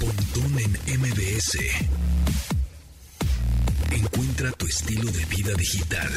Pontón en MBS. Encuentra tu estilo de vida digital.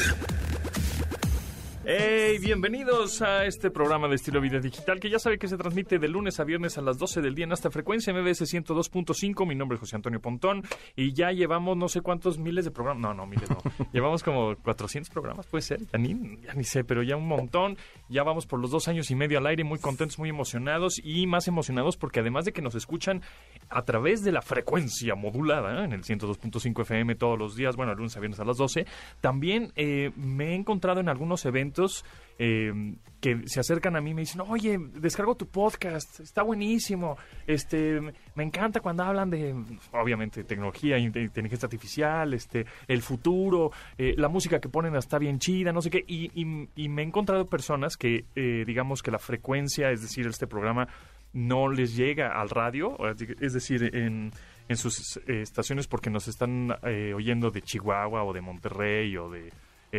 Hey, bienvenidos a este programa de estilo vida digital que ya sabe que se transmite de lunes a viernes a las 12 del día en esta frecuencia MBS 102.5. Mi nombre es José Antonio Pontón y ya llevamos no sé cuántos miles de programas. No, no, miles no. llevamos como 400 programas, puede ser. Ya ni, ya ni sé, pero ya un montón. Ya vamos por los dos años y medio al aire, muy contentos, muy emocionados y más emocionados porque además de que nos escuchan a través de la frecuencia modulada ¿eh? en el 102.5 FM todos los días, bueno, lunes a viernes a las 12, también eh, me he encontrado en algunos eventos eh, que se acercan a mí y me dicen, oye, descargo tu podcast, está buenísimo, este, me encanta cuando hablan de, obviamente, tecnología, inteligencia artificial, este, el futuro, eh, la música que ponen está bien chida, no sé qué, y, y, me he encontrado personas que, eh, digamos que la frecuencia, es decir, este programa no les llega al radio, es decir, en, en sus estaciones porque nos están oyendo de Chihuahua o de Monterrey o de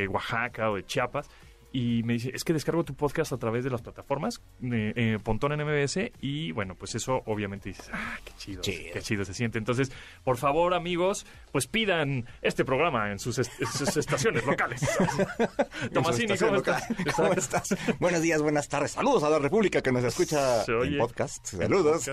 Oaxaca o de Chiapas y me dice, es que descargo tu podcast a través de las plataformas, eh, eh, Pontón en MBS, y bueno, pues eso obviamente dices, ah, qué chido, qué chido se siente. Entonces, por favor, amigos, pues pidan este programa en sus, estaciones locales. Tomasini, ¿cómo, estás? ¿cómo estás? Buenos días, buenas tardes. Saludos a la República que nos escucha en podcast. Saludos.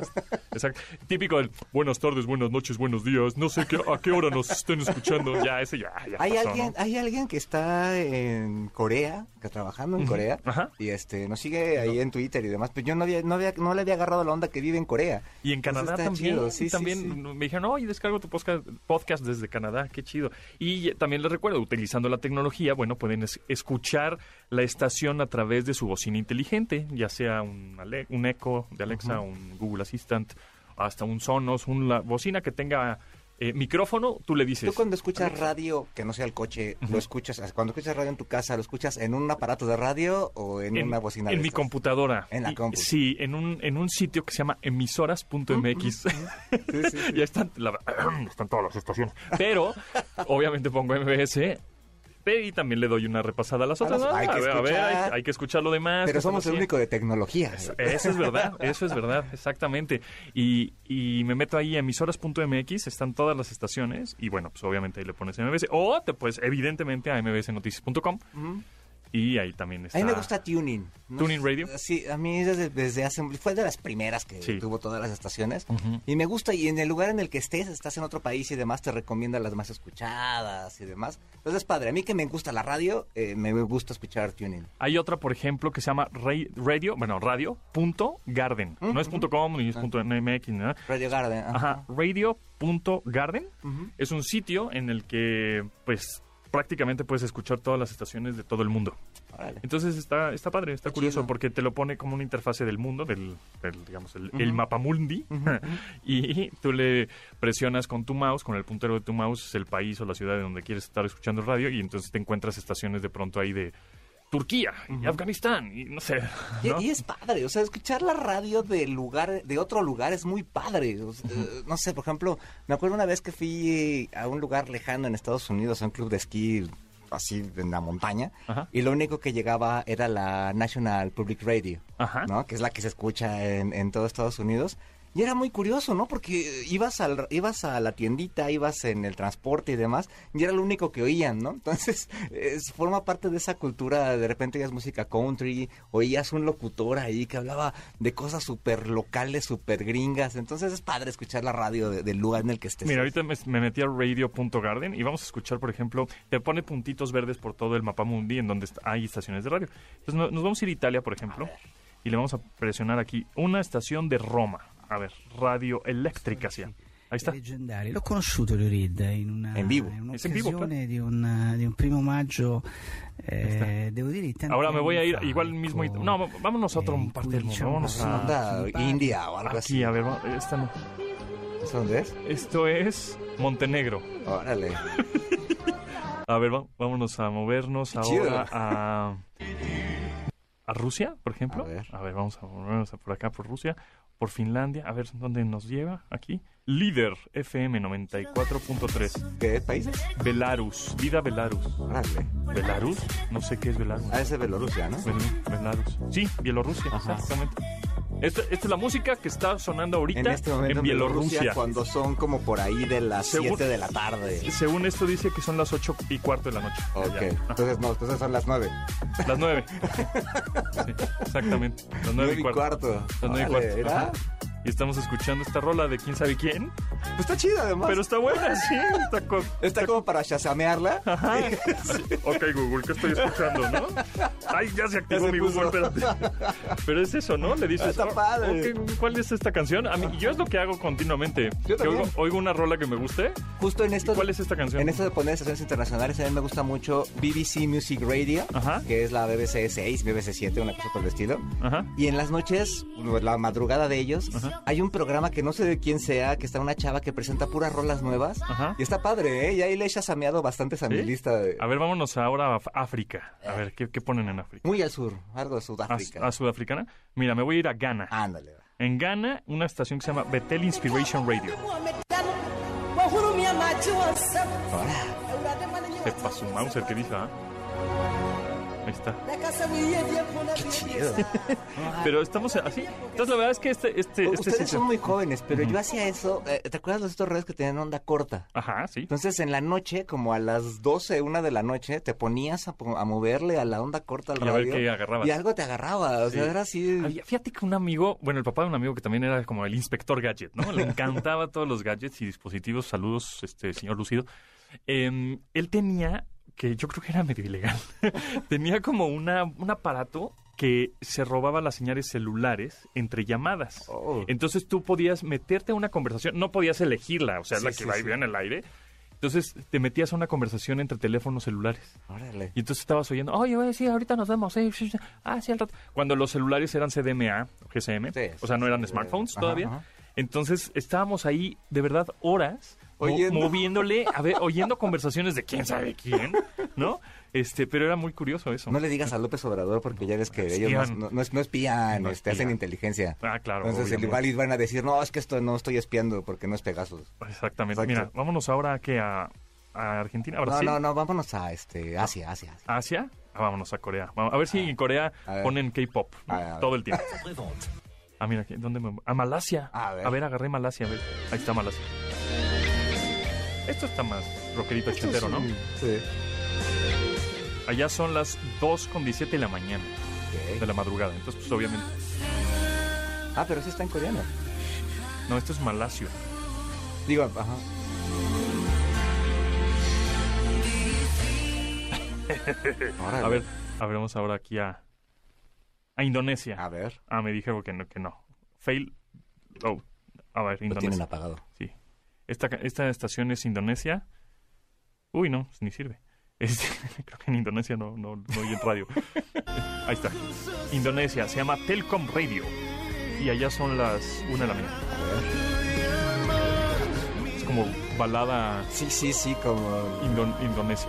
Exacto. Típico del buenas tardes, buenas noches, buenos días. No sé qué, a qué hora nos estén escuchando. Ya, ese ya. ya ¿Hay, alguien, ¿Hay alguien que está en Corea? Trabajando en Corea y este nos sigue ahí en Twitter y demás, pero yo no había, no había, no le había agarrado la onda que vive en Corea. Y en Canadá también, sí, también me dijeron, oye, descargo tu podcast, desde Canadá, qué chido. Y también les recuerdo, utilizando la tecnología, bueno, pueden escuchar la estación a través de su bocina inteligente, ya sea un, un Echo de Alexa, un Google Assistant, hasta un Sonos, una bocina que tenga eh, micrófono, tú le dices. Tú cuando escuchas radio, que no sea el coche, lo escuchas, cuando escuchas radio en tu casa, ¿lo esescuchas en un aparato de radio o en, una bocina? En mi computadora. En la computadora. Sí, en un, en un sitio que se llama emisoras.mx. sí, sí, ya están, están todas las estaciones. Pero, obviamente pongo MBS y también le doy una repasada a las otras. hay, que a ver, hay, que escuchar lo demás. Pero somos el único de tecnología. Eso, es verdad, eso es verdad, exactamente. Y, y me meto ahí a emisoras.mx, están todas las estaciones y bueno, pues obviamente ahí le pones MBS o te puedes evidentemente a mbsnoticias.com. Y ahí también está. A mí me gusta Tuning. ¿Tuning Radio? Sí, a mí desde, desde hace. Fue de las primeras que tuvo todas las estaciones. Y me gusta, y en el lugar en el que estés, estás en otro país y demás, te recomienda las más escuchadas y demás. Entonces es padre. A mí que me gusta la radio, eh, me gusta escuchar Tuning. Hay otra, por ejemplo, que se llama Radio, bueno, radio.garden. No es .com ni es ah. .mx, ¿no? Radio Garden. Ajá. Radio.garden. Es un sitio en el que, pues prácticamente puedes escuchar todas las estaciones de todo el mundo. Entonces está, está padre, está curioso porque te lo pone como una interfase del mundo, del, digamos, el, mapa mundi, y tú le presionas con tu mouse, con el puntero de tu mouse, el país o la ciudad de donde quieres estar escuchando radio, y entonces te encuentras estaciones de pronto ahí de Turquía y Afganistán y no sé. Y, es padre, o sea, escuchar la radio de lugar, de otro lugar es muy padre. Eh, no sé, por ejemplo, me acuerdo una vez que fui a un lugar lejano en Estados Unidos, a un club de esquí así en la montaña y lo único que llegaba era la National Public Radio, ¿no? Que es la que se escucha en, en todo Estados Unidos y era muy curioso, ¿no? Porque ibas, al, ibas a la tiendita, ibas en el transporte y demás, y era lo único que oían, ¿no? Entonces, es, forma parte de esa cultura, de repente oías música country, oías un locutor ahí que hablaba de cosas súper locales, súper gringas, entonces es padre escuchar la radio del lugar en el que estés. Mira, ahorita me, metí a radio.garden y vamos a escuchar, por ejemplo, te pone puntitos verdes por todo el mapa mundi en donde hay estaciones de radio. Entonces nos vamos a ir a Italia, por ejemplo, y le vamos a presionar aquí una estación de Roma a ver, Radio Eléctrica sí. Ahí está. Leggendario. L'ho conosciuto Lurid in una in vivo. In un'occasione di un, di un primo maggio eh, devo dire Ahora me voy a ir igual mismo no, vámonos a otro eh, parte del mundo. Vámonos a India o algo Aquí, así. a ver, esta no. ¿Esto dónde es? Esto es Montenegro. Órale. a ver, vámonos a movernos ahora a a Rusia, por ejemplo. A ver, a ver vamos a movernos por acá por Rusia por Finlandia. A ver dónde nos lleva aquí. Líder FM 94.3. ¿Qué país? Belarus. Vida Belarus. ¿Belarus? No sé qué es Belarus. Ah, ese es Bielorrusia, ¿no? Belarus. Sí, Bielorrusia, exactamente. Esta, esta es la música que está sonando ahorita En este momento en Bielorrusia. cuando son como por ahí de las Según- 7 de la tarde. Según esto dice que son las ocho y cuarto de la noche. Ok, allá. Entonces no, entonces son las 9. Las nueve. Sí, exactamente. Las nueve y cuarto. Las nueve y Órale, cuarto. Estamos escuchando esta rola de quién sabe quién. Pues está chida además. Pero está buena, sí. Está co- Está como para shazamearla. Ajá. Ok, Google, ¿qué estoy escuchando, no? Ay, ya se activó Ya se mi Google, espérate. Pero es eso, ¿no? Le dices, Está "Oh, padre". ¿cuál es esta canción? A mí, yo es lo que hago continuamente. Yo también. oigo, oigo una rola que me guste. Justo en esto. ¿Cuál es esta canción? En esto de poner estaciones internacionales, a mí me gusta mucho BBC Music Radio, Ajá. que es la BBC 6, BBC 7, una cosa por el estilo. Ajá. Y en las noches, la madrugada de ellos, Ajá. Hay un programa que no sé de quién sea, que está una chava que presenta puras rolas nuevas. Ajá. Y está padre, ¿eh? Y ahí le he chasameado bastantes a mi lista. de- A ver, vámonos ahora a África. A ver, ¿qué, qué ponen en África? Muy al sur, algo de ¿A, Sudáfrica. a Sudafricana? Mira, me voy a ir a Ghana. Ándale. va. En Ghana, una estación que se llama Betel Inspiration Radio. Sepa su Mauser, ¿qué dice? ah? Ahí está. Chido. Pero estamos así. Entonces, la verdad es que este... este, este Ustedes sitio- son muy jóvenes, pero yo hacía eso. eh, ¿Te acuerdas de estos redes que tenían onda corta? Ajá, sí. Entonces en la noche, como a las 12, una de la noche, te ponías a, moverle a la onda corta al Y a ver radio. qué agarrabas. Y algo te agarraba. O sea, Sí. era así. Había- fíjate que un amigo, bueno, el papá de un amigo que también era como el inspector gadget, ¿no? Le encantaba todos los gadgets y dispositivos. Saludos, este señor Lucido. Em, él tenía, que yo creo que era medio ilegal, tenía como una, un aparato que se robaba las señales celulares entre llamadas. Oh. Entonces tú podías meterte a una conversación, no podías elegirla, o sea, Sí, la que va y viene en el aire. Entonces te metías a una conversación entre teléfonos celulares. Órale. Y entonces estabas oyendo, oye, oye, sí, ahorita nos vemos. sí, sí, sí. Ah, sí, al rato. Cuando los celulares eran CDMA, GSM, o sea, no eran smartphones ajá, todavía. ajá. Entonces estábamos ahí, de verdad, horas, Oyendo. moviéndole, a ver, oyendo conversaciones de quién sabe quién, ¿no? Este, pero era muy curioso eso. No le digas a López Obrador porque ya ves que ellos Espían. no, no, no es- no espían, No este, hacen inteligencia. Ah, claro. Entonces el van a decir, no, es que esto no estoy espiando porque no es Pegasus. Exactamente. Exacto. Mira, vámonos ahora que a, a Argentina, a No, Brasil, no, no, vámonos a este, Asia, Asia. Asia. Asia. Ah, vámonos a Corea. Vamos- A ver si en Corea ponen K-pop ¿no? A ver, a ver. todo el tiempo. Ah, mira, aquí, ¿dónde me... A Malasia. A ver. agarré Malasia, a ver. Ahí está Malasia. Esto está más rockerito ochentero, ¿no? Sí. Allá son las 2 con 17 de la mañana, Ok. de la madrugada. Entonces, pues obviamente. Ah, pero sí está en coreano. No, esto es Malasio. Digo, ajá. A ver, a ver, vamos ahora aquí a, a Indonesia. A ver. Ah, me dijeron que no, que no. Fail. Oh, a ver, Lo tienen Indonesia. apagado. Sí. Esta, esta estación es Indonesia. Uy, no, ni sirve. Este, creo que en Indonesia no, no, no oyen radio. Ahí está. Indonesia, se llama Telcom Radio. Y allá son las una de la mañana. Es como balada Sí, sí, sí, como, indon- indonesia.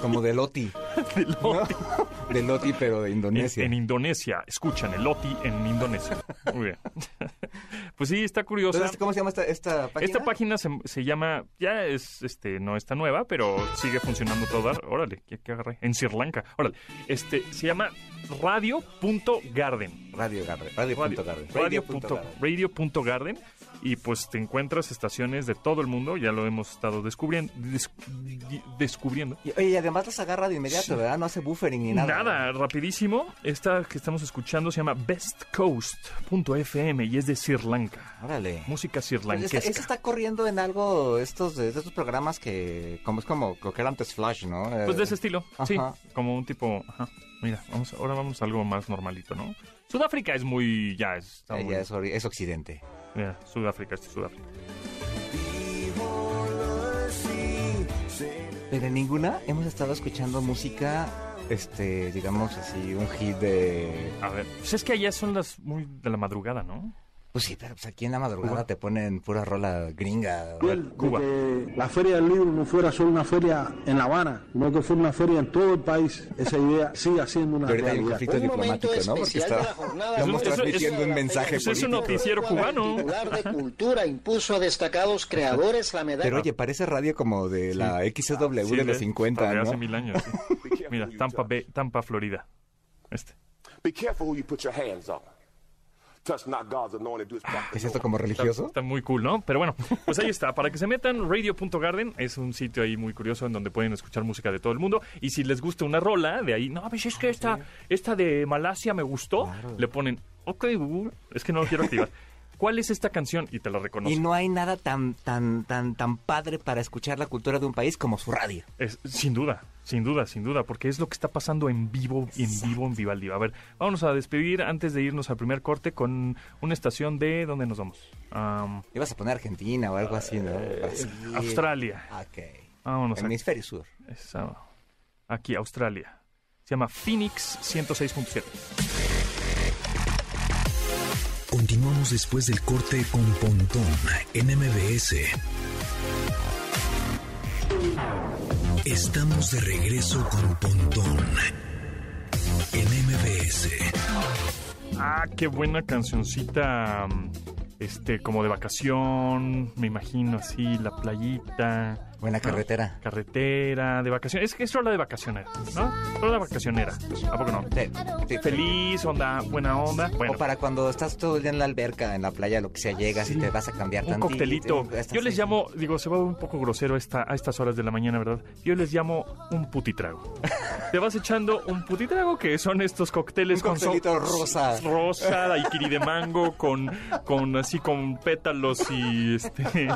como de Loti. De ¿no? Loti. De Loti, pero de Indonesia. en Indonesia. Escuchan el Loti en Indonesia. Muy bien. Pues sí, está curiosa. Entonces, ¿cómo se llama esta, esta página? Esta página se, se llama, ya es, este, no está nueva, pero sigue funcionando toda. Órale, ¿qué, qué agarré? En Sri Lanka. Órale, este, se llama radio.garden. Radio Garden. Radio, punto Garden. Radio, Radio Garden. radio punto garden. Y pues te encuentras estaciones de todo el mundo, ya lo hemos estado descubriendo. des- descubriendo. Y, oye, y además las agarra de inmediato, ¿verdad? No hace buffering ni nada. Nada, rapidísimo. Esta que estamos escuchando se llama bestcoast.fm y es de Sri Lanka. Órale. Música Pues sirlanquesca. Esta está corriendo en algo, estos, de estos programas que, como es como lo que era antes Flash, ¿no? Eh, Pues de ese estilo, sí, Ajá. como un tipo, ajá. Mira, vamos, ahora vamos a algo más normalito, ¿no? Sudáfrica es muy, ya es, eh, muy- ya es, occidente. mira, Sudáfrica, este es Sudáfrica. Pero en ninguna hemos estado escuchando música, este, digamos así, un hit de... A ver, pues es que allá son las muy de la madrugada, ¿no? Pues sí, pero pues aquí en la madrugada Cuba. te ponen pura rola gringa. ver, Cuba. de que la Feria del Libro no fuera solo una feria en La Habana, sino que fuera una feria en todo el país. Esa idea sigue siendo una ahorita hay un realidad. conflicto diplomático, ¿no? Porque está, estamos Eso- eso- transmitiendo un mensaje Pues es un político. noticiero cubano. titular de Cultura impuso a destacados creadores la medalla. Pero oye, parece radio como de la XW Sí, de los 50, de ¿no? hace mil años. sí. Mira, Tampa Bay, Tampa, Florida. Este. Be careful who you put your hands on. ¿Es esto como religioso? Está muy cool, ¿no? Pero bueno, pues ahí está. Para que se metan, radio.garden es un sitio ahí muy curioso en donde pueden escuchar música de todo el mundo. Y si les gusta una rola, de ahí, no, pues es que esta, esta de Malasia me gustó, le ponen, ok, Google, es que no lo quiero activar. ¿Cuál es esta canción? Y te la reconozco. Y no hay nada tan, tan, tan, tan padre para escuchar la cultura de un país como su radio. Es- sin duda, sin duda, sin duda, porque es lo que está pasando en vivo, en vivo, en Vivaldi. A ver, vamos a despedir antes de irnos al primer corte con una estación de... ¿Dónde nos vamos? Am, Ibas a poner Argentina o algo así, ¿no? Brasil. Australia. Ok. Vámonos a- Hemisferio sur. esa- aquí, Australia. Se llama Phoenix 106.7. Continuamos después del corte con Pontón en MBS. Estamos de regreso con Pontón en MBS. Ah, qué buena cancioncita. Este, como de vacación, me imagino así, la playita. Buena carretera. Carretera, de vacaciones. Es que es rola de vacacionera, ¿no? Rola vacacionera. ¿A poco no? Sí, sí. Feliz, onda, buena onda. Bueno, O para cuando estás todo el día en la alberca, en la playa, lo que sea, llegas y te vas a cambiar un tantito, coctelito. Yo les llamo, digo, se va un poco grosero a, esta, a estas horas de la mañana, ¿verdad? Yo les llamo un putitrago. te vas echando un putitrago, que son estos cócteles Un con so- coctelito rosa. rosa, daiquiri de mango, con, con así con pétalos y este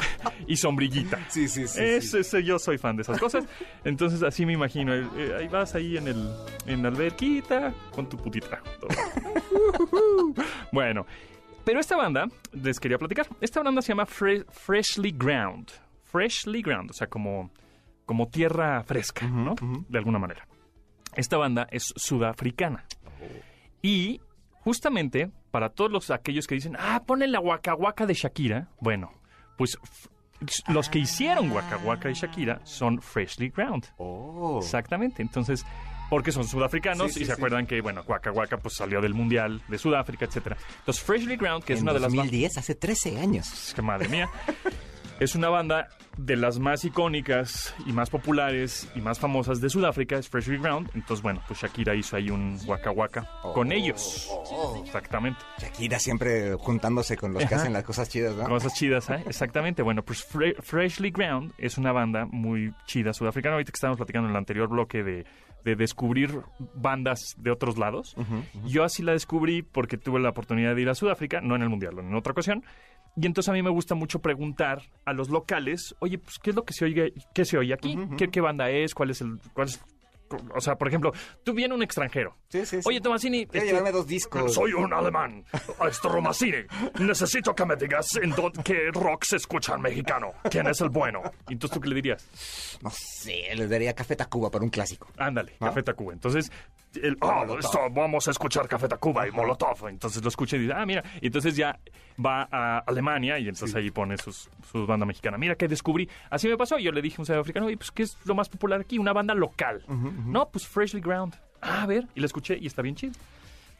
y sombrillita. Sí, sí, sí, ese- yo soy fan de esas cosas. Entonces así me imagino. eh, eh, ahí vas ahí en el en la alberquita con tu todo. bueno, pero esta banda les quería platicar. Esta banda se llama Fre- Freshly Ground. Freshly Ground, o sea, como como tierra fresca, ¿no? De alguna manera. Esta banda es sudafricana. Y justamente para todos los aquellos que dicen, ah, ponen la Waka de Shakira, bueno, pues f- los que hicieron Waka Waka de Shakira son Freshly Ground. Oh. Exactamente. Entonces, porque son sudafricanos Sí, sí, y se sí. acuerdan que, bueno, Waka Waka pues salió del Mundial de Sudáfrica, etcétera. Entonces, Freshly Ground, que es en una de las más 2010, hace 13 años. es que madre mía. Es una banda de las más icónicas y más populares y más famosas de Sudáfrica, es Freshly Ground. Entonces, bueno, pues Shakira hizo ahí un Waka Waka con ellos. Exactamente. Shakira siempre juntándose con los que hacen las cosas chidas, ¿no? Cosas chidas, ¿eh? Exactamente. Bueno, pues Fre- Freshly Ground es una banda muy chida sudafricana. Ahorita que estábamos platicando en el anterior bloque de, de descubrir bandas de otros lados. Yo así la descubrí porque tuve la oportunidad de ir a Sudáfrica, no en el Mundial, en otra ocasión. Y entonces a mí me gusta mucho preguntar a los locales, oye, pues, ¿qué es lo que se oye, qué se oye aquí? ¿Qué, qué banda es? ¿Cuál es el...? Cuál es? O sea, por ejemplo, tú vienes un extranjero. Sí, sí, sí. Oye, Tomasini... Quiero este, llevarme dos discos. soy un alemán. Esto Romasini. Necesito que me digas en dónde, qué rock se escucha en mexicano. ¿Quién es el bueno? ¿Y entonces tú qué le dirías? No sé, les daría Café Tacuba para un clásico. Ándale, ¿No? Café Tacuba. Entonces, el, ah, esto, vamos a escuchar Café Tacuba y Molotov. Entonces lo escucha y dice, ah, mira. Y entonces ya va a Alemania y entonces ahí pone sus, su banda mexicana. Mira que descubrí. Así me pasó. Yo le dije a un sudafricano, y pues, ¿qué es lo más popular aquí? Una banda local. No, pues Freshly Ground. Ah, a ver. Y la escuché y está bien chido.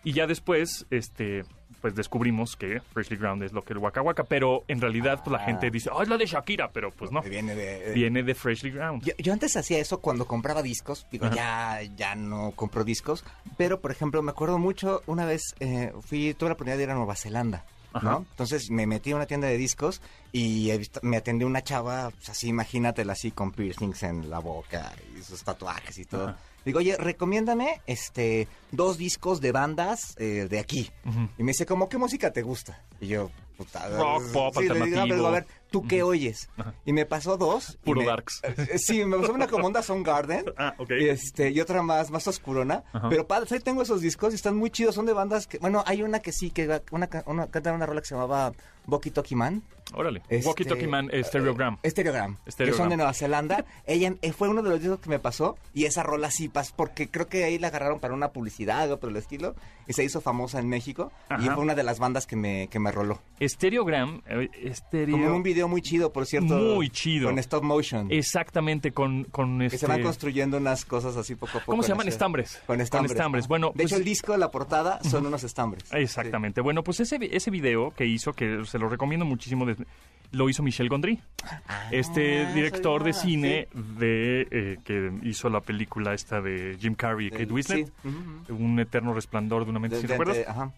Y ya después, este, pues descubrimos que Freshly Ground es lo que el Waka Waka, pero en realidad pues la gente dice, oh, es la de Shakira, pero pues no. Que Viene de... Viene de Freshly Ground. Yo, yo antes hacía eso cuando compraba discos. Digo, ya, ya no compro discos. Pero, por ejemplo, me acuerdo mucho, una vez eh, fui, tuve la oportunidad de ir a Nueva Zelanda. ¿no? Entonces me metí a una tienda de discos y visto- me atendió una chava, pues, así imagínatela así con piercings en la boca y sus tatuajes y todo. Ajá. Digo, oye, recomiéndame este dos discos de bandas eh, de aquí. Y me dice, ¿cómo qué música te gusta? Y yo, puta. Rock, pop, sí, digo, "No, alternativo". pero, a ver, ¿tú qué oyes? Y me pasó dos. Puro me- darks. eh, Sí, me pasó una como onda Soundgarden. Ah, ok. Y, este, y otra más, más oscurona. Ajá. Pero padre, ahí tengo esos discos y están muy chidos. Son de bandas que, bueno, hay una que sí, que una, una, cantan una rola que se llamaba Boki Toki Man. Órale. Este, Walkie Talkie Man, eh, Stereogram. Stereogram. Que Stereogram. son de Nueva Zelanda. Ella eh, fue uno de los discos que me pasó. Y esa rola sí pas porque creo que ahí la agarraron para una publicidad o por el estilo. Y se hizo famosa en México. Y fue una de las bandas que me, que me roló. Stereogram, eh, estereo... Como en un video muy chido, por cierto. Muy chido. Con stop motion. Exactamente, con, con Que este... se van construyendo unas cosas así poco a poco. ¿Cómo se llaman? Estambres. Con estambres. Con estambres. Bueno, de hecho, pues- el disco, la portada, son unos estambres. Exactamente. Bueno, pues ese, ese video que hizo, que se lo recomiendo muchísimo, de- lo hizo Michel Gondry. este Ah, director de cine de eh, que hizo la película esta de Jim Carrey y Kate Winslet. sí, Un eterno resplandor de una mente sin de- recuerdos. ajá.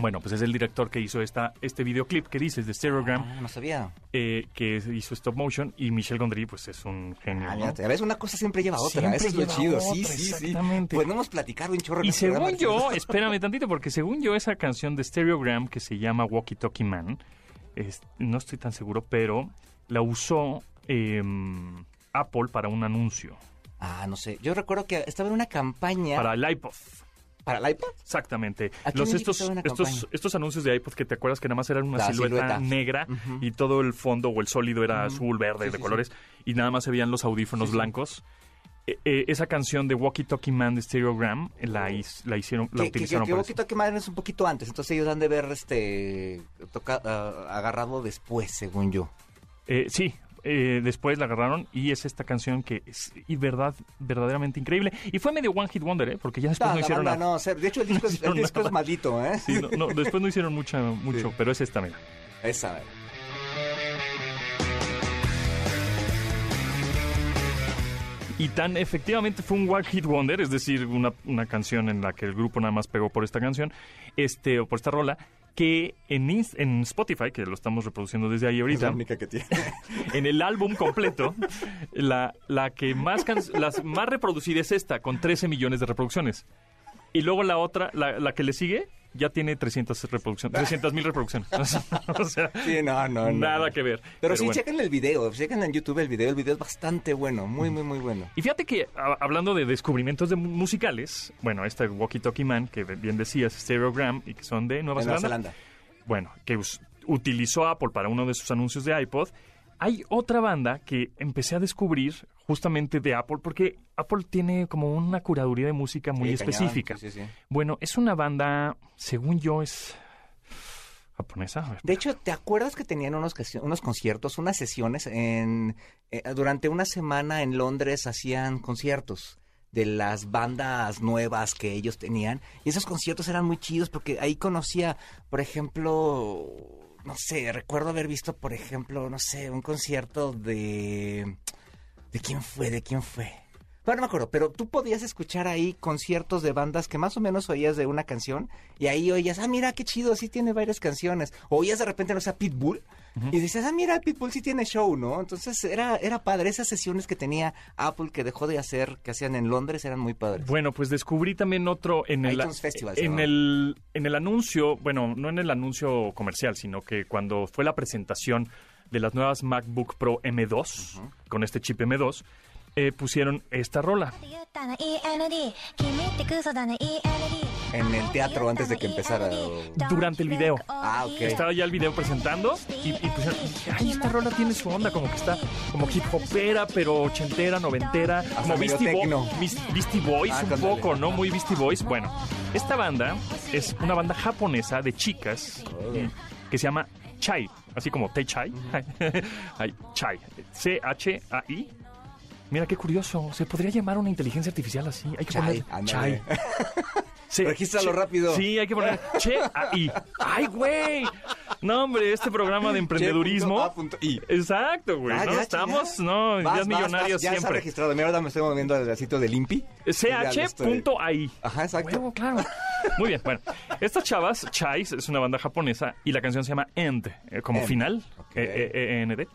Bueno, pues es el director que hizo esta, este videoclip que dices de Stereogram, Ah, no sabía. eh, que hizo stop motion, y Michel Gondry, pues es un genio. Ah, ¿no? a veces una cosa siempre lleva a otra. Siempre Eso es lo lleva chido. sí, sí, sí. exactamente. Podemos platicar un chorro. Y según yo, espérame tantito, porque según yo esa canción de Stereogram que se llama Walkie Talkie Man, es- no estoy tan seguro, pero la usó em, Apple para un anuncio, Ah, no sé. Yo recuerdo que estaba en una campaña para el iPod. Para el iPod. Exactamente. ¿A quién Los, le estos, anuncios de iPod que te acuerdas que nada más eran una La silueta, silueta. negra y todo el fondo o el sólido era azul, verde, Sí, de sí, colores, y nada más se veían los audífonos blancos. Eh, eh, esa canción de Walkie Talkie Man de Stereogram la, his- la hicieron, la Que, que, que, utilizaron que para eso. poquito que madre es un poquito antes. Entonces ellos han de ver este toca- ah, agarrado después, según yo. Eh, sí, eh, después la agarraron y es esta canción que es y verdad, verdaderamente increíble. Y fue medio One Hit Wonder, ¿eh? porque ya después No, no, la hicieron banda nada. no, o sea, de hecho el disco, es, el disco es maldito, ¿eh? Sí, no, no, después no hicieron mucha, mucho, Sí. pero es esta, mira. Esa. Y tan efectivamente fue un One Hit Wonder, es decir, una, una canción en la que el grupo nada más pegó por esta canción, este, o por esta rola, que en, en Spotify, que lo estamos reproduciendo desde ahí Es la ahorita, única que tiene. en el álbum completo, la, la que más can- las más reproducida es esta, con 13 millones de reproducciones. Y luego la otra, la, la que le sigue, ya tiene 300 reproducciones, 300 mil reproducciones. o sea, Sí, no, no, no. nada que ver. Pero, sí, bueno. chequen el video, chequen en YouTube el video, el video es bastante bueno, muy, muy, muy bueno. Y fíjate que a- hablando de descubrimientos de mu- musicales, bueno, este Walkie Talkie Man, que bien decías, Stereogram, y que son de Nueva Zelanda, Zelanda. bueno, que us- utilizó Apple para uno de sus anuncios de iPod. Hay otra banda que empecé a descubrir justamente de Apple, porque Apple tiene como una curaduría de música muy Sí, específica. sí, sí, sí. Bueno, es una banda, según yo, es japonesa. Ver, De hecho, ¿te acuerdas que tenían unos, unos conciertos, unas sesiones en eh, durante una semana en Londres hacían conciertos de las bandas nuevas que ellos tenían y esos conciertos eran muy chidos porque ahí conocía, por ejemplo, no sé, recuerdo haber visto, por ejemplo, no sé, un concierto de ¿de quién fue? ¿De quién fue? Bueno, no me acuerdo, pero tú podías escuchar ahí conciertos de bandas que más o menos oías de una canción y ahí oías, ah, mira qué chido, sí tiene varias canciones. O oías de repente, no sé, Pitbull y dices, ah, mira, Pitbull sí tiene show, ¿no? Entonces era, era padre. Esas sesiones que tenía Apple que dejó de hacer, que hacían en Londres, eran muy padres. Bueno, pues descubrí también otro en el Festival en el en el anuncio, bueno, no en el anuncio comercial, sino que cuando fue la presentación de las nuevas MacBook Pro M2 con este chip M2 eh, pusieron esta rola. En el teatro antes de que empezara. Durante el video. Ah, ok. Estaba ya el video presentando y, y pusieron, ay, esta rola tiene su onda, como que está como hip hopera, pero ochentera, noventera, como medio Beastie, Bo- Beastie Boys Ah, un poco, ¿no? Muy Beastie Boys. Bueno, esta banda es una banda japonesa de chicas eh, que se llama Chai, así como Te Chai. Chai, C-H-A-I. Mira qué curioso, se podría llamar una inteligencia artificial así. Hay que Chai, poner. Chai. Sí, Regístralo rápido. Sí, hay que poner Che ahí. ¡Ay, güey! No, hombre, este programa de emprendedurismo. Che punto A punto I. Exacto, güey. Ah, ¿no? ya, Estamos, ya. no, Vas, ideas vas, millonarias vas, ya está siempre. registrado. Mira, ahora me estoy moviendo al sitio del INPI. CH.ai. Ajá, exacto. Huevo, claro. Muy bien, bueno. Estas chavas, Chais, es una banda japonesa y la canción se llama End, eh, como End. final, Ok. eh, eh, E, N, D.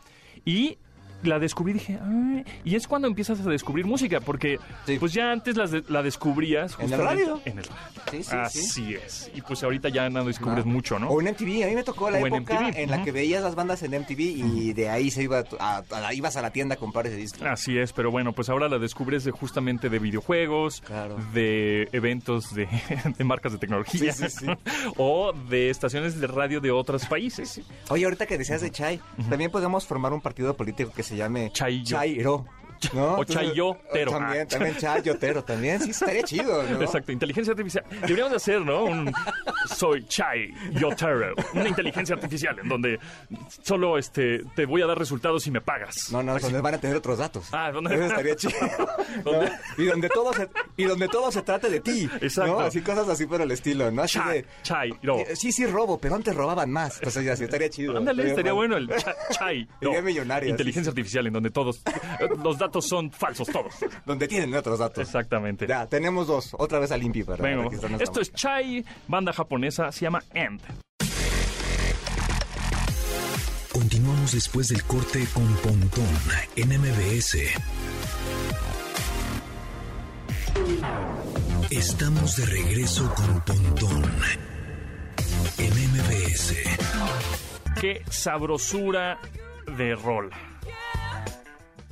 Y la descubrí dije, "Ay", y es cuando empiezas a descubrir música, porque Sí. pues ya antes de- la descubrías En el radio. En el radio. Sí, sí, Así sí. es. Y pues ahorita ya no descubres Ah. mucho, ¿no? O en MTV, a mí me tocó la O en época en, MTV, la ujú. que veías las bandas en MTV y de ahí se iba a, a- ibas a la tienda a comprar ese disco. Así es, pero bueno, pues ahora la descubres de, justamente de videojuegos, Claro. de eventos de, de marcas de tecnología Sí, sí, sí. o de estaciones de radio de otros países. Oye, ahorita que decías de Chai, también podemos formar un partido político que se llame. Chairo. ¿No? O Chayotero. También, también Chayotero, también. Sí, estaría chido, ¿no? Exacto, inteligencia artificial. Deberíamos de hacer, ¿no? Un soy Chai Yotero, una inteligencia artificial en donde solo este te voy a dar resultados si me pagas. No, no, donde van a tener otros datos. Ah, ¿dónde? Eso estaría chido. Y donde todo se, y donde todo se trate de ti. Exacto. ¿no? Así cosas así por el estilo, ¿no? Así Chai, de, Chai, no. eh, Sí, sí, robo, pero antes robaban más. Entonces ya sí, estaría chido. Ándale, estaría bueno el cha- Chai. Sería millonario, Inteligencia sí, artificial en donde todos eh, los datos datos son falsos todos. Donde tienen otros datos. Exactamente. Ya, tenemos dos. Otra vez a Limpi para esto es. Chai, banda japonesa, se llama End. Continuamos después del corte con Pontón en MBS. Estamos de regreso con Pontón en MBS. Qué sabrosura de rol.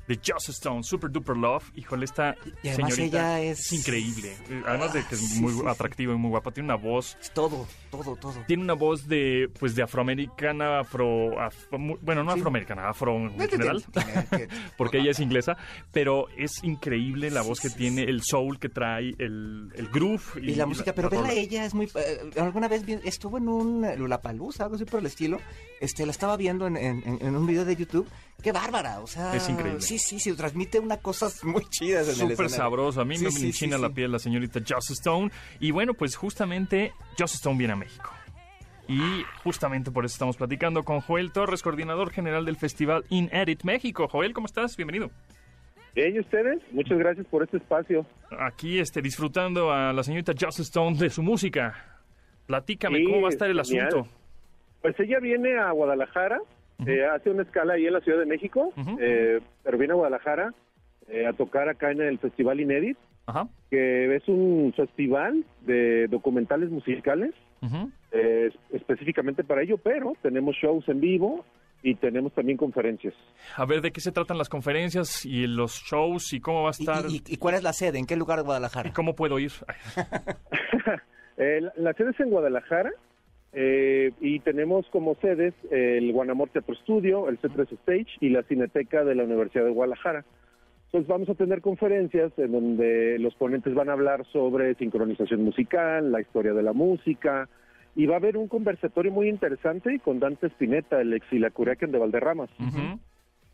De Joss Stone, Super Duper Love. Híjole, esta Y además señorita ella es- increíble. Además de que es muy atractiva y muy guapa, tiene una voz Es todo, todo, todo. tiene una voz de pues de afroamericana, afro, af- mu- bueno, no afroamericana, afro en general, porque ella es inglesa, pero es increíble la voz que tiene, el soul que trae, el, el groove Y la música, pero la verla a rola. ella es muy... eh, alguna vez estuvo en un Lulapalooza, algo así por el estilo. Este, la estaba viendo en, en- en- en un video de YouTube. ¡Qué bárbara! O sea... Es increíble. Sí, sí, sí, transmite una cosas muy chidas en el Súper sabroso, a mí Sí, me sí, enchina sí, la sí. piel la señorita Joss Stone. Y bueno, pues justamente Joss Stone viene a México. Y justamente por eso estamos platicando con Joel Torres, coordinador general del Festival In Edit México. Joel, ¿cómo estás? Bienvenido. Bien, ¿y ustedes? Muchas gracias por este espacio. aquí este, disfrutando a la señorita Joss Stone de su música. Platícame, Sí, ¿cómo va a estar el genial. asunto? Pues ella viene a Guadalajara, eh, hace una escala ahí en la Ciudad de México, eh, pero viene a Guadalajara eh, a tocar acá en el Festival Inédit, Ajá. que es un festival de documentales musicales, eh, específicamente para ello, pero tenemos shows en vivo y tenemos también conferencias. A ver, ¿de qué se tratan las conferencias y los shows y cómo va a ¿Y, estar? y- y cuál es la sede? ¿En qué lugar de ¿Y Guadalajara? cómo puedo ir? Eh, la, la sede es en Guadalajara eh, y tenemos como sedes el Guanamor Teatro Studio, el C3 Stage y la Cineteca de la Universidad de Guadalajara. Entonces vamos a tener conferencias en donde los ponentes van a hablar sobre sincronización musical, la historia de la música y va a haber un conversatorio muy interesante con Dante Spinetta, el ex Ilacuriacan de Valderramas,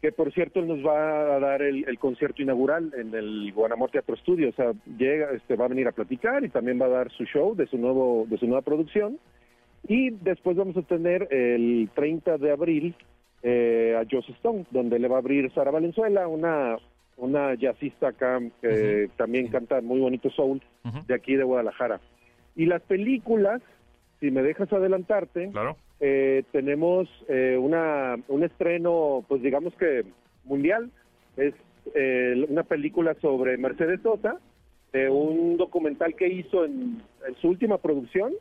que por cierto él nos va a dar el, el concierto inaugural en el Guanamor Teatro Studio, o sea, llega, este, va a venir a platicar y también va a dar su show de su nuevo, de su nueva producción. Y después vamos a tener el 30 de abril eh, a Joss Stone, donde le va a abrir Sara Valenzuela, una, una jazzista acá que también canta muy bonito soul de aquí de Guadalajara. Y las películas, si me dejas adelantarte, Claro. eh, tenemos eh, una, un estreno, pues digamos que mundial. Es eh, una película sobre Mercedes Sosa, eh, un documental que hizo en, en su última producción,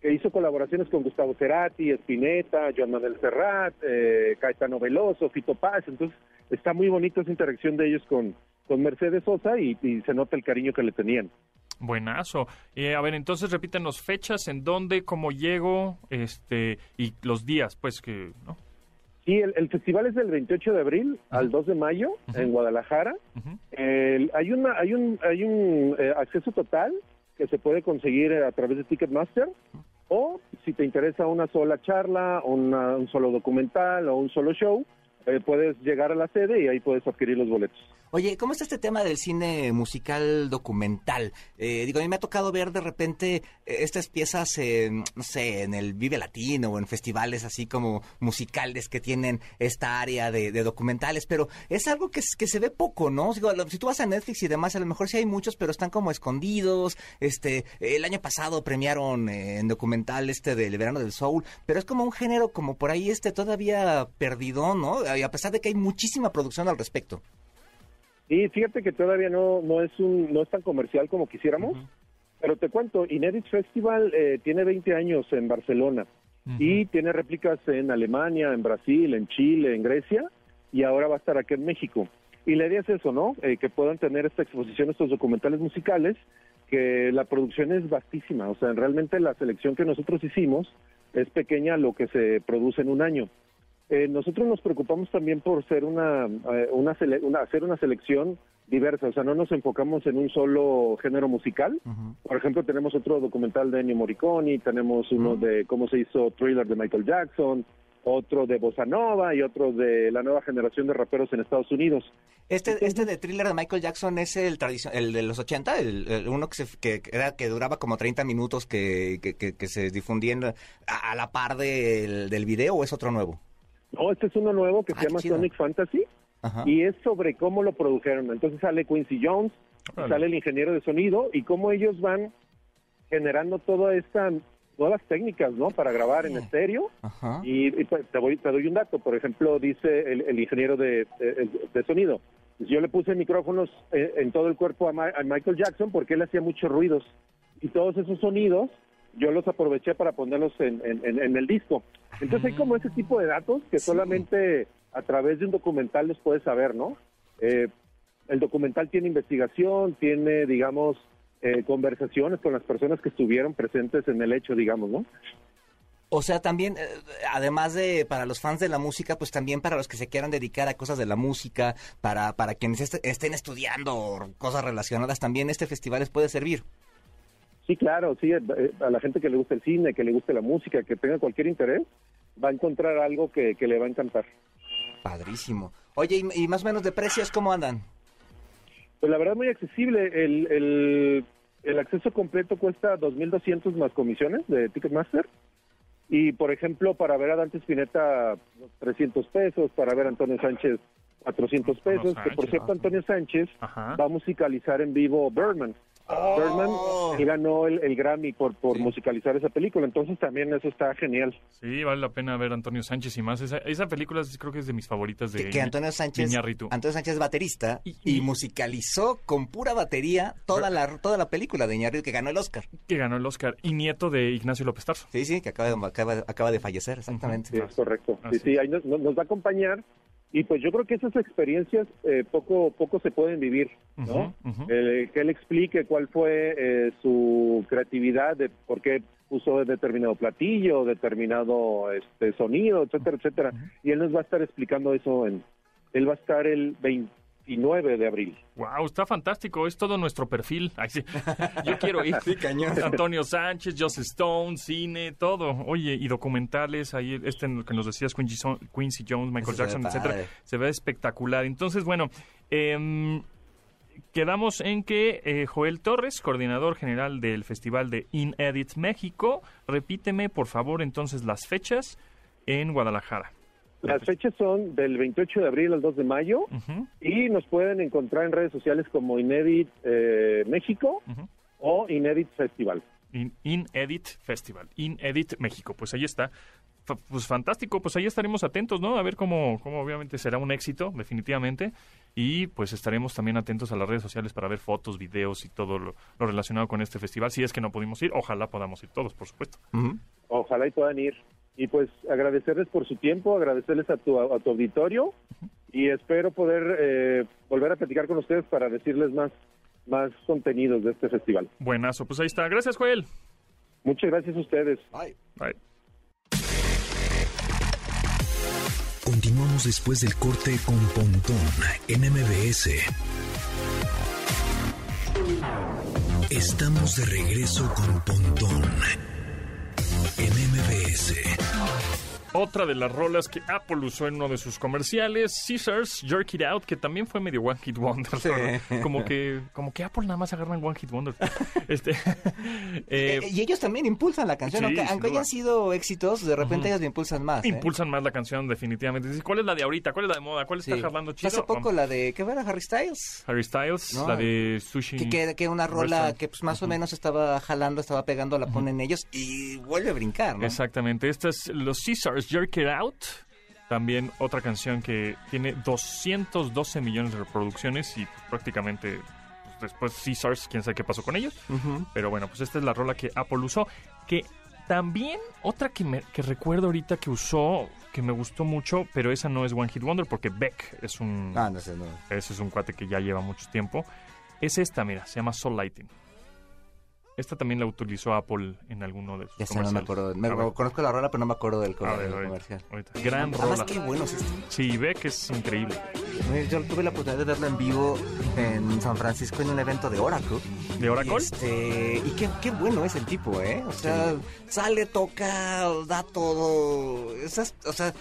que hizo colaboraciones con Gustavo Cerati, Spinetta, Joan Manuel Serrat, eh, Caetano Veloso, Fito Paz. Entonces está muy bonita esa interacción de ellos con, con Mercedes Sosa y, y se nota el cariño que le tenían. Buenazo. Eh, a ver, entonces repítenos fechas, en dónde, cómo llego, este, y los días, pues que, ¿no? Sí, el, el festival es del 28 de abril al 2 de mayo en Guadalajara. El- hay una, hay un, hay un eh, acceso total que se puede conseguir a través de Ticketmaster o si te interesa una sola charla, una- un solo documental o un solo show, eh, puedes llegar a la sede y ahí puedes adquirir los boletos. Oye, ¿cómo está este tema del cine musical documental? Eh, digo, a mí me ha tocado ver de repente eh, estas piezas, en, no sé, en el Vive Latino o en festivales así como musicales que tienen esta área de, de documentales, pero es algo que, se ve poco, ¿no? Digo, si tú vas a Netflix y demás, a lo mejor sí hay muchos, pero están como escondidos. Este, el año pasado premiaron eh, en documental este del Verano del Soul, pero es como un género como por ahí este todavía perdido, ¿no? A pesar de que hay muchísima producción al respecto. Y fíjate que todavía no, no, es, un, no es tan comercial como quisiéramos, pero te cuento, Inédit Festival eh, tiene 20 años en Barcelona y tiene réplicas en Alemania, en Brasil, en Chile, en Grecia y ahora va a estar aquí en México. Y la idea es eso, ¿no? Eh, que puedan tener esta exposición, estos documentales musicales, que la producción es vastísima, o sea, realmente la selección que nosotros hicimos es pequeña a lo que se produce en un año. Eh, nosotros nos preocupamos también por ser una, eh, una, sele- una- hacer una selección diversa, o sea, no nos enfocamos en un solo género musical. Por ejemplo, tenemos otro documental de Ennio Morricone, tenemos uno de cómo se hizo Thriller de Michael Jackson, otro de Bossa Nova y otro de la nueva generación de raperos en Estados Unidos. Este, este de thriller de Michael Jackson es el el de los 80, el, el uno que, se, que, era, que duraba como 30 minutos que, que, que- que se difundía a la par del, del video o es otro nuevo. No, este es uno nuevo que Ah, se qué llama chido. Sonic Fantasy. Ajá. y es sobre cómo lo produjeron. Entonces sale Quincy Jones, sale el ingeniero de sonido y cómo ellos van generando toda esta nuevas técnicas, ¿no? Para grabar en estéreo. Ajá. Y, y, pues, te, voy, te doy un dato, por ejemplo, dice el, el ingeniero de, de- de sonido, yo le puse micrófonos eh, en todo el cuerpo a, Ma- a Michael Jackson porque él hacía muchos ruidos y todos esos sonidos yo los aproveché para ponerlos en, en- en- el disco. Entonces hay como ese tipo de datos que solamente a través de un documental los puedes saber, ¿no? Eh, el documental tiene investigación, tiene, digamos, eh, conversaciones con las personas que estuvieron presentes en el hecho, digamos, ¿no? O sea, también, eh, además de para los fans de la música, pues también para los que se quieran dedicar a cosas de la música, para, para quienes est- estén estudiando cosas relacionadas, también este festival les puede servir. Sí, claro, sí, eh, a la gente que le gusta el cine, que le guste la música, que tenga cualquier interés, va a encontrar algo que, que le va a encantar. Padrísimo. Oye, y, y más o menos de precios, ¿cómo andan? Pues la verdad muy accesible, el, el, el acceso completo cuesta 2.200 más comisiones de Ticketmaster. Y, por ejemplo, para ver a Dante Spinetta, 300 pesos, para ver a Antonio Sánchez, 400 pesos. que por cierto, Antonio Sánchez Ajá. va a musicalizar en vivo Birdman. Birdman, él ganó el, el Grammy por, por musicalizar esa película, entonces también eso está genial. Sí, vale la pena ver a Antonio Sánchez y más. Esa, esa película es- creo que es de mis favoritas de Que, que Antonio Sánchez, Iñárritu. Antonio Sánchez es baterista y, Y- y- musicalizó con pura batería toda la, toda la película de Iñárritu que ganó el Oscar. que ganó el Oscar y nieto de Ignacio López Tarso. Sí, sí, que acaba de, acaba, acaba de fallecer, exactamente. Sí, es correcto. Sí, sí, ahí nos va a acompañar y pues yo creo que esas experiencias eh, poco poco se pueden vivir, ¿no? Eh, que él explique cuál fue eh, su creatividad de por qué puso determinado platillo, determinado este sonido, etcétera, etcétera. Y él nos va a estar explicando eso en él va a estar el 29 de abril. Wow, está fantástico. Es todo nuestro perfil. Ay, sí. Yo quiero ir. Antonio Sánchez, Joseph Stone, cine, todo. Oye, y documentales. Ahí, este en lo que nos decías, Quincy, Jones, Michael Eso Jackson, etcétera. Se ve espectacular. Entonces, bueno, em, quedamos en que eh, Joel Torres, coordinador general del Festival de InEdit México, repíteme, por favor, entonces las fechas en Guadalajara. Las fechas son del 28 de abril al 2 de mayo y nos pueden encontrar en redes sociales como Inedit eh, México o Inedit Festival. In, In Edit Festival, In Edit México. Pues ahí está. Pues fantástico, pues ahí estaremos atentos, ¿no? A ver cómo, cómo obviamente será un éxito, definitivamente. Y pues estaremos también atentos a las redes sociales para ver fotos, videos y todo lo, lo relacionado con este festival. Si es que no pudimos ir, ojalá podamos ir todos, por supuesto. Ojalá y puedan ir. Y pues agradecerles por su tiempo, agradecerles a tu, a tu auditorio y espero poder eh, volver a platicar con ustedes para decirles más, más contenidos de este festival. Buenazo, pues ahí está. Gracias, Joel. Muchas gracias a ustedes. Ay. Bye. Continuamos después del corte con Pontón en MBS. Estamos de regreso con Pontón en MBS. Otra de las rolas que Apple usó en uno de sus comerciales, Scissors, Jerk It Out, que también fue medio One Hit Wonder. Sí. ¿no? Como que, como que Apple nada más agarran One Hit Wonder. Este, eh, Eh, y ellos también impulsan la canción, sí, aunque, hayan sido éxitos, de repente ellos la impulsan más. ¿eh? impulsan más la canción, definitivamente. ¿Cuál es la de ahorita? ¿Cuál es la de moda? ¿Cuál está Sí. jalando chido? Hace poco la de, ¿qué era? Harry Styles. Harry Styles, No, la de Sushi. Que, una rola Restaurant. que pues más o menos estaba jalando, estaba pegando, la ponen ellos y vuelve a brincar, ¿no? Exactamente. Esta es Los Jerk It Out. También otra canción que tiene 212 millones de reproducciones y prácticamente pues, después Caesars, quién sabe qué pasó con ellos. Pero bueno, pues esta es la rola que Apple usó. Que también otra que, me, que recuerdo ahorita que usó, que me gustó mucho, pero esa no es One Hit Wonder porque Beck es un, Ah, no sé, no. ese es un cuate que ya lleva mucho tiempo. Es esta, mira, se llama Soul Lighting. Esta también la utilizó Apple en alguno de sus Ya sé, no me comerciales. acuerdo. Me, ver, conozco la rola, pero no me acuerdo del, ver, del ahorita, comercial. ahorita. Gran Además, rola. qué bueno es este. Sí, Beck es increíble. Yo tuve la oportunidad de verlo en vivo en San Francisco en un evento de Oracle. ¿De Oracle? Y, este, y qué, qué bueno es el tipo, ¿eh? O sea, sale, toca, da todo. Esas, o sea,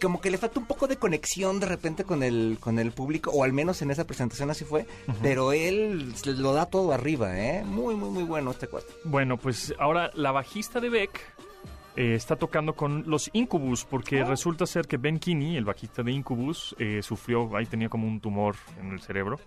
como que le falta un poco de conexión de repente con el, con el público, o al menos en esa presentación así fue. Pero él lo da todo arriba, ¿eh? Muy, muy, muy bueno este cuate. Bueno, pues ahora la bajista de Beck eh, está tocando con los Incubus, porque resulta ser que Ben Kinney, el bajista de Incubus, eh, sufrió, ahí tenía como un tumor en el cerebro.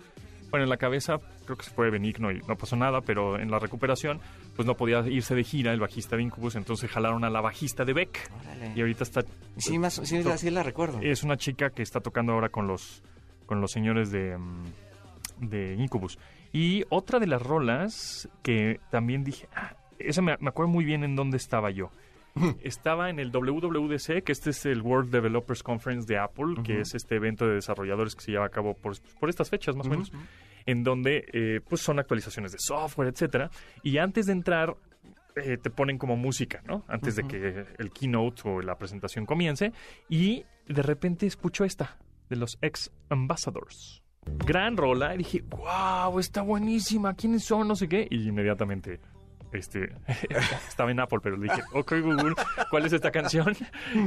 Bueno, en la cabeza creo que se fue benigno y no pasó nada, pero en la recuperación pues no podía irse de gira el bajista de Incubus, entonces jalaron a la bajista de Beck Órale. y ahorita está Sí, más, sí, sí la recuerdo. es una chica que está tocando ahora con los con los señores de mm, de Incubus. Y otra de las rolas que también dije, ah, esa me, me acuerdo muy bien en dónde estaba yo. Estaba en el WWDC, que este es el World Developers Conference de Apple, que es este evento de desarrolladores que se lleva a cabo por, por estas fechas más o menos, en donde eh, pues son actualizaciones de software, etcétera. Y antes de entrar eh, te ponen como música, ¿no? Antes de que el keynote o la presentación comience. Y de repente escucho esta, de los ex ambassadors. Gran rola. Y dije, wow, está buenísima. ¿Quiénes son? No sé qué. Y inmediatamente, este, estaba en Apple, pero le dije, ok, Google, ¿cuál es esta canción?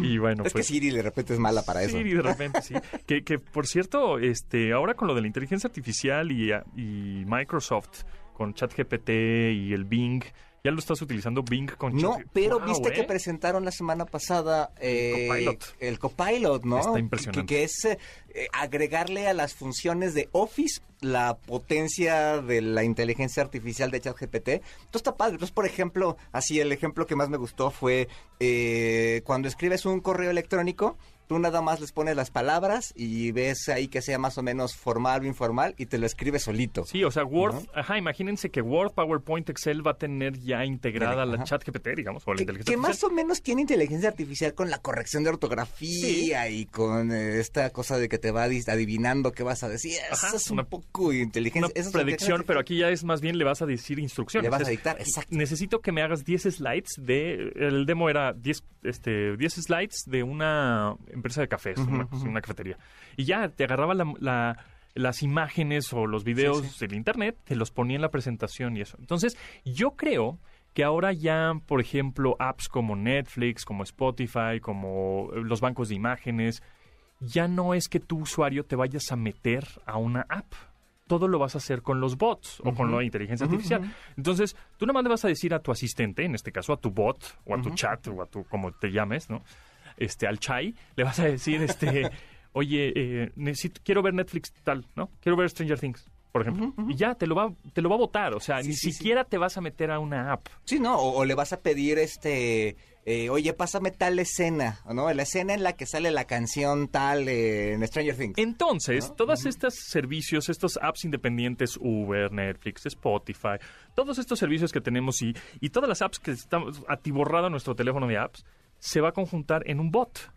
Y bueno, es pues... que Siri de repente es mala para eso. Sí, de repente sí. que, que, por cierto, este, ahora con lo de la inteligencia artificial y, y Microsoft con ChatGPT y el Bing, ya lo estás utilizando Bing con No, pero Wow, viste que ¿eh? presentaron la semana pasada eh, Copilot. el Copilot, ¿no? Está Que, impresionante. que es eh, eh, agregarle a las funciones de Office la potencia de la inteligencia artificial de ChatGPT. Entonces está padre. Entonces, por ejemplo, así el ejemplo que más me gustó fue eh, cuando escribes un correo electrónico. Tú nada más les pones las palabras y ves ahí que sea más o menos formal o informal y te lo escribes solito. Sí, o sea, Word, ¿No? ajá, imagínense que Word, PowerPoint, Excel va a tener ya integrada la Ajá. ChatGPT, digamos, o la que, inteligencia que más artificial. o menos tiene inteligencia artificial con la corrección de ortografía y con eh, esta cosa de que te va adivinando qué vas a decir. Ajá, Eso es una- un poco inteligencia. Una eso predicción, pero aquí ya es más bien le vas a decir instrucciones. Le vas a dictar, exacto. Necesito que me hagas 10 slides de... El demo era 10, este, 10 slides de una empresa de cafés, una, una cafetería. Y ya te agarraba la- la- las imágenes o los videos del internet, te los ponía en la presentación y eso. Entonces, yo creo que ahora ya, por ejemplo, apps como Netflix, como Spotify, como eh, los bancos de imágenes, ya no es que tu usuario te vayas a meter a una app. Todo lo vas a hacer con los bots o con la inteligencia artificial. Entonces, tú nada más le vas a decir a tu asistente, en este caso a tu bot o a tu chat o a tu, como te llames, ¿no? Este, al chai, le vas a decir, este, oye, eh, necesito, quiero ver Netflix tal, ¿no? Quiero ver Stranger Things, por ejemplo. Y ya, te lo va, te lo va a votar. O sea, Sí, ni sí, sí. siquiera te vas a meter a una app. Sí, ¿no? O, o le vas a pedir, este, eh, oye, pásame tal escena, ¿no? La escena en la que sale la canción tal eh, en Stranger Things. Entonces, todos estos servicios, estos apps independientes, Uber, Netflix, Spotify, todos estos servicios que tenemos y, y todas las apps que estamos atiborrado nuestro teléfono de apps, se va a conjuntar en un bot.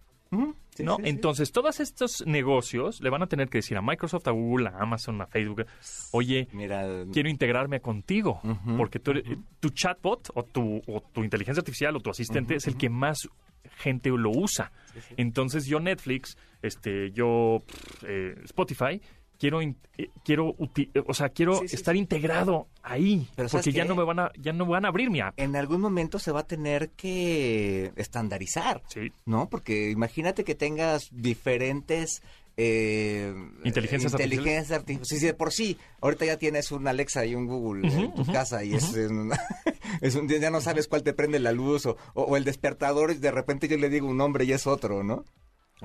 Sí, ¿no? sí, sí. Entonces, todos estos negocios le van a tener que decir a Microsoft, a Google, a Amazon, a Facebook, oye, Mira, quiero integrarme contigo, porque tú tu chatbot o tu, o tu inteligencia artificial o tu asistente es el que más gente lo usa. Entonces yo Netflix, este, yo eh, Spotify, quiero, eh, quiero, eh, o sea, quiero Sí, sí, estar integrado ahí, Pero ¿sabes porque ya qué? no me van a, ya no van a abrir mi app. en algún momento se va a tener que estandarizar. ¿no? Porque imagínate que tengas diferentes... Eh, Inteligencias inteligencias artificiales. Sí, sí, de por sí, ahorita ya tienes un Alexa y un Google en tu casa y es, un, es un- ya no sabes cuál te prende la luz o, o- o el despertador, de repente yo le digo un nombre y es otro, ¿no?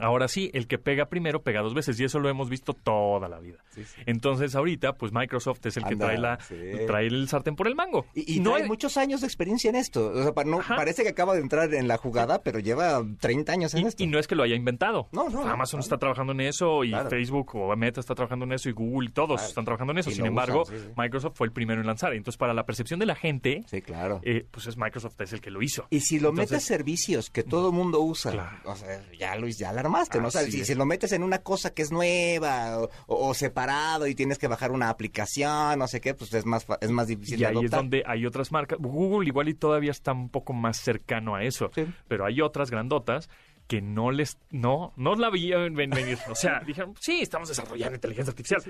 Ahora sí, el que pega primero pega dos veces y eso lo hemos visto toda la vida. Entonces ahorita, pues Microsoft es el que trae la sí. trae el sartén por el mango. Y, y no hay- muchos años de experiencia en esto. O sea, no, parece que acaba de entrar en la jugada, pero lleva 30 años en y, esto. y no es que lo haya inventado. No, no, Amazon está trabajando en eso y Claro. Facebook o Meta está trabajando en eso y Google todos Claro. están trabajando en eso. Y Sin embargo, usan. Microsoft fue el primero en lanzar. Entonces, para la percepción de la gente, Sí, claro. eh, pues es Microsoft es el que lo hizo. Y si lo Entonces- metes servicios que todo el mundo usa, o sea, ya lo, ya la armaste, ¿no? O sea, si, es. si lo metes en una cosa que es nueva o, separado y tienes que bajar una aplicación, no sé qué, pues es más, es más difícil Y de ahí es adoptar. donde hay otras marcas. Google igual y todavía está un poco más cercano a eso. Sí. Pero hay otras grandotas que no les no no la veían ven- venir. O sea, dijeron, sí, estamos desarrollando inteligencia artificial,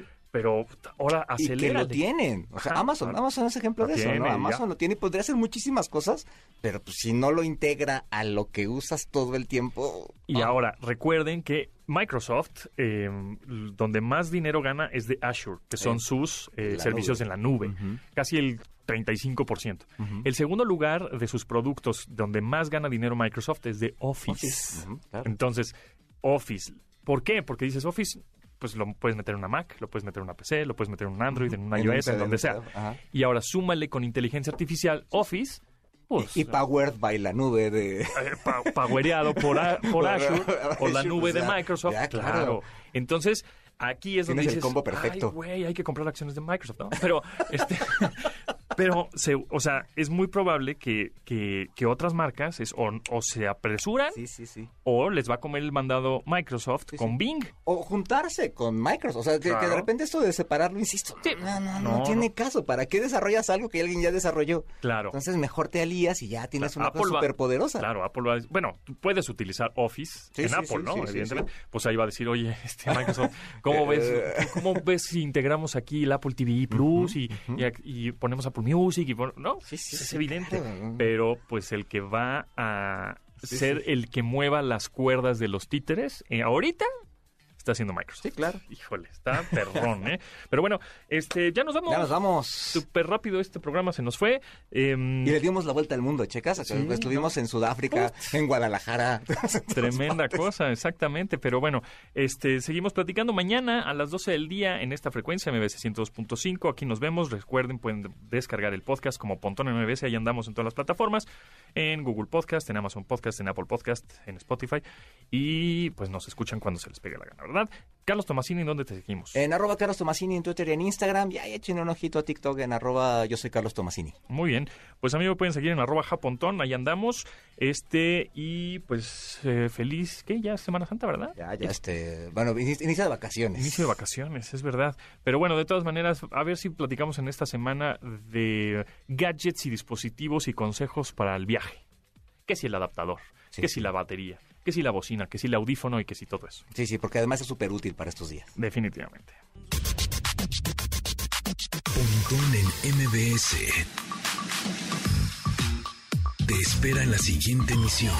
pero ahora acelera. lo tienen. O sea, Ajá, Amazon. Amazon es ejemplo Lo de eso, ¿no? ya. Amazon lo tiene y podría hacer muchísimas cosas, pero pues si no lo integra a lo que usas todo el tiempo. Y ah, ahora, recuerden que Microsoft, eh, donde más dinero gana es de Azure, que son sus eh, servicios nube. en la nube, casi el 35%. El segundo lugar de sus productos donde más gana dinero Microsoft es de Office. Office. Ujú, claro. Entonces, Office. ¿Por qué? Porque dices Office, pues lo puedes meter en una Mac, lo puedes meter en una PC, lo puedes meter en un Android, en un En iOS, en donde sea. Ajá. Y ahora súmale con inteligencia artificial Office, pues, Y powered by la nube de... eh, powereado por, a- por Azure o la nube de Microsoft. ya, claro. claro. Entonces, aquí es donde Tienes el combo perfecto. "Ay, güey, hay que comprar acciones de Microsoft, ¿no? Pero, este, pero, se, o sea, es muy probable que, que, que otras marcas es, o, o se apresuran Sí, sí, sí. o les va a comer el mandado Microsoft con. Bing. O juntarse con Microsoft. O sea, que, de repente esto de separarlo, insisto, no, no, no, No, tiene caso. ¿Para qué desarrollas algo que alguien ya desarrolló? Claro. Entonces mejor te alías y ya tienes una cosa Apple va- súper poderosa. Claro, Apple va a decir- bueno, puedes utilizar Office en Apple, ¿no? Evidentemente. Pues ahí va a decir, oye, este Microsoft, ¿cómo ves, Eh. cómo ves si integramos aquí el Apple TV Plus y, y y ponemos Apple Music? Y, pon- ¿No? Sí, sí, es evidente. claro. Pero pues el que va a ser el que mueva las cuerdas de los títeres, eh, ahorita está haciendo Microsoft. Sí, claro. Híjole, está perrón, ¿eh? Pero bueno, este, ya nos vamos. Ya nos vamos. Súper rápido este programa se nos fue. Em, Y le dimos la vuelta al mundo, checas. Estuvimos en Sudáfrica, en Guadalajara. Tremenda cosa, exactamente. Pero bueno, este, seguimos platicando mañana a las 12 del día en esta frecuencia MBS 102.5. Aquí nos vemos. Recuerden, pueden descargar el podcast como Pontón en MBS. Ahí andamos en todas las plataformas. En Google Podcast, en Amazon Podcast, en Apple Podcast, en Spotify. Y pues nos escuchan cuando se les pegue la gana, ¿verdad? Carlos Tomasini, ¿dónde te seguimos? En arroba Carlos Tomasini en Twitter y en Instagram. Y ahí echen un ojito a TikTok en arroba yo soy Carlos Tomasini. Muy bien. Pues a mí me pueden seguir en arroba japontón. Ahí andamos. Este, y pues eh, feliz, ¿qué? Ya es Semana Santa, ¿verdad? Ya, ya, este. Bueno, inicia de vacaciones. Inicio de vacaciones, es verdad. Pero bueno, de todas maneras, a ver si platicamos en esta semana de gadgets y dispositivos y consejos para el viaje. Que si el adaptador, Sí, sí. si la batería, que si la bocina, que si el audífono y que si todo eso. Sí, sí, porque además es súper útil para estos días. Definitivamente. Pontón en MBS. Te espera en la siguiente emisión.